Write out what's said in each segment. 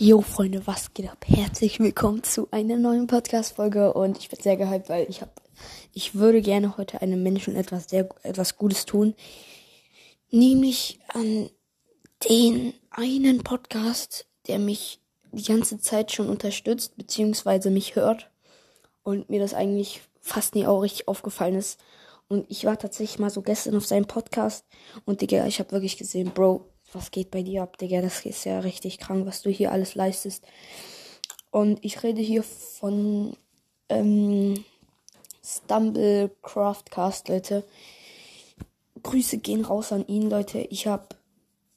Jo Freunde, was geht ab? Herzlich willkommen zu einer neuen Podcast-Folge und ich bin sehr gehypt, weil ich habe, ich würde gerne heute einem Menschen etwas sehr, etwas Gutes tun. Nämlich an den einen Podcast, der mich die ganze Zeit schon unterstützt, beziehungsweise mich hört und mir das eigentlich fast nie auch richtig aufgefallen ist. Und ich war tatsächlich mal so gestern auf seinem Podcast und Digga, ich habe wirklich gesehen, Bro, was geht bei dir ab, Digga? Das ist ja richtig krank, was du hier alles leistest. Und ich rede hier von ähm, Stumble Craftcast, Leute. Grüße gehen raus an ihn, Leute. Ich habe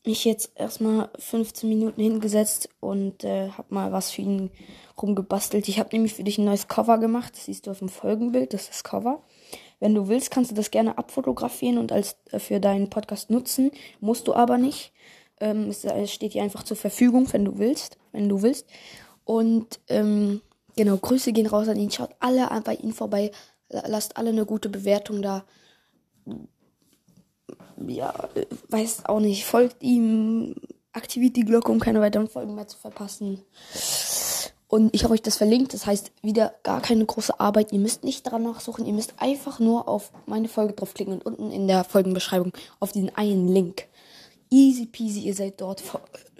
mich jetzt erstmal 15 Minuten hingesetzt und äh, habe mal was für ihn rumgebastelt. Ich habe nämlich für dich ein neues Cover gemacht. Das siehst du auf dem Folgenbild. Das ist das Cover. Wenn du willst, kannst du das gerne abfotografieren und als äh, für deinen Podcast nutzen. Musst du aber nicht. Ähm, es, es steht dir einfach zur Verfügung, wenn du willst. Wenn du willst. Und ähm, genau, Grüße gehen raus an ihn. Schaut alle bei ihm vorbei. Lasst alle eine gute Bewertung da. Ja, weiß auch nicht. Folgt ihm. Aktiviert die Glocke, um keine weiteren Folgen mehr zu verpassen. Und ich habe euch das verlinkt. Das heißt, wieder gar keine große Arbeit. Ihr müsst nicht dran nachsuchen. Ihr müsst einfach nur auf meine Folge draufklicken und unten in der Folgenbeschreibung auf diesen einen Link. Easy peasy, ihr seid dort.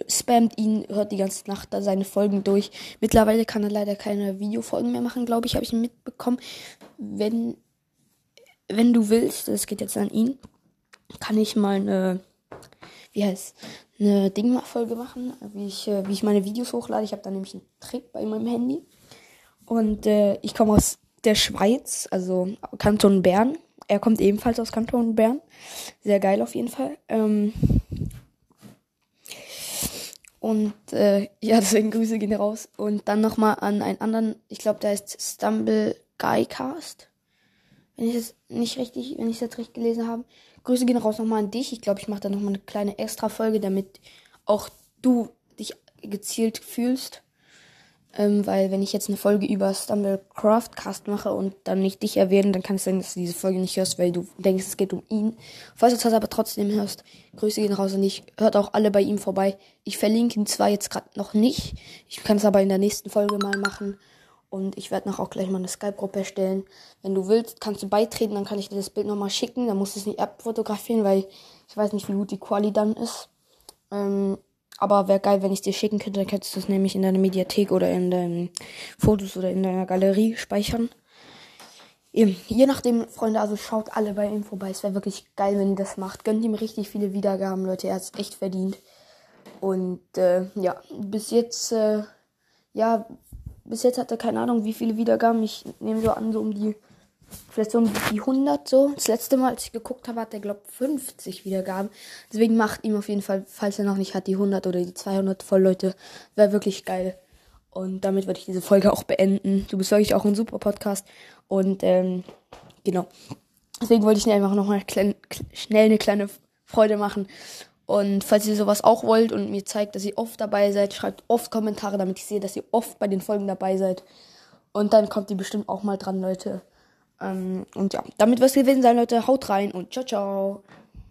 Spammt ihn, hört die ganze Nacht da seine Folgen durch. Mittlerweile kann er leider keine Videofolgen mehr machen, glaube ich, habe ich mitbekommen. Wenn, wenn du willst, das geht jetzt an ihn, kann ich mal eine, wie heißt, eine Dingma-Folge machen, wie ich, äh, wie ich meine Videos hochlade. Ich habe da nämlich einen Trick bei meinem Handy. Und äh, ich komme aus der Schweiz, also Kanton Bern. Er kommt ebenfalls aus Kanton Bern. Sehr geil auf jeden Fall. Ähm und äh, ja, deswegen Grüße gehen raus. Und dann nochmal an einen anderen, ich glaube, der heißt Stumble Guycast. Wenn ich es nicht richtig, wenn ich es jetzt richtig gelesen habe. Grüße gehen raus nochmal an dich. Ich glaube, ich mache da nochmal eine kleine Extra-Folge, damit auch du dich gezielt fühlst. Ähm, weil wenn ich jetzt eine Folge über Stumblecraftcast mache und dann nicht dich erwähne, dann kann es sein, dass du diese Folge nicht hörst, weil du denkst, es geht um ihn. Falls du das aber trotzdem hörst, Grüße gehen raus und ich hört auch alle bei ihm vorbei. Ich verlinke ihn zwar jetzt gerade noch nicht, ich kann es aber in der nächsten Folge mal machen. Und ich werde noch auch gleich mal eine Skype-Gruppe erstellen. Wenn du willst, kannst du beitreten, dann kann ich dir das Bild nochmal schicken. Dann musst du es nicht abfotografieren, weil ich weiß nicht, wie gut die Quali dann ist. Ähm, aber wäre geil, wenn ich es dir schicken könnte. Dann könntest du es nämlich in deiner Mediathek oder in deinen Fotos oder in deiner Galerie speichern. Eben, je nachdem, Freunde, also schaut alle bei ihm vorbei. Es wäre wirklich geil, wenn ihr das macht. Gönnt ihm richtig viele Wiedergaben, Leute. Er hat es echt verdient. Und äh, ja, bis jetzt, äh, ja, bis jetzt hat er keine Ahnung, wie viele Wiedergaben. Ich nehme so an, so um die, vielleicht so um die 100 so. Das letzte Mal, als ich geguckt habe, hat er, glaube 50 Wiedergaben. Deswegen macht ihm auf jeden Fall, falls er noch nicht hat, die 100 oder die 200 voll, Leute. Wäre wirklich geil. Und damit würde ich diese Folge auch beenden. Du bist wirklich auch ein super Podcast. Und, ähm, genau. Deswegen wollte ich mir einfach nochmal schnell eine kleine Freude machen. Und falls ihr sowas auch wollt und mir zeigt, dass ihr oft dabei seid, schreibt oft Kommentare, damit ich sehe, dass ihr oft bei den Folgen dabei seid. Und dann kommt ihr bestimmt auch mal dran, Leute. Ähm, und ja, damit wird es gewesen sein, Leute. Haut rein und ciao, ciao.